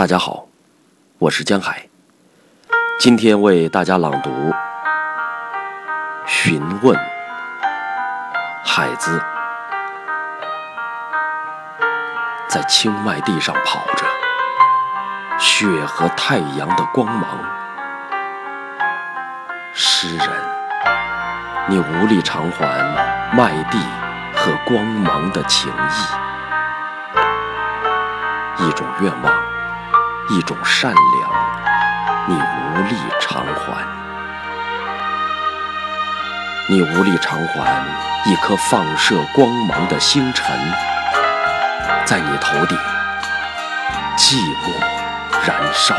大家好，我是江海，今天为大家朗读《询问》。海子在青麦地上跑着，雪和太阳的光芒。诗人，你无力偿还麦地和光芒的情谊，一种愿望，一种善良，你无力偿还。你无力偿还一颗放射光芒的星辰，在你头顶寂寞燃烧。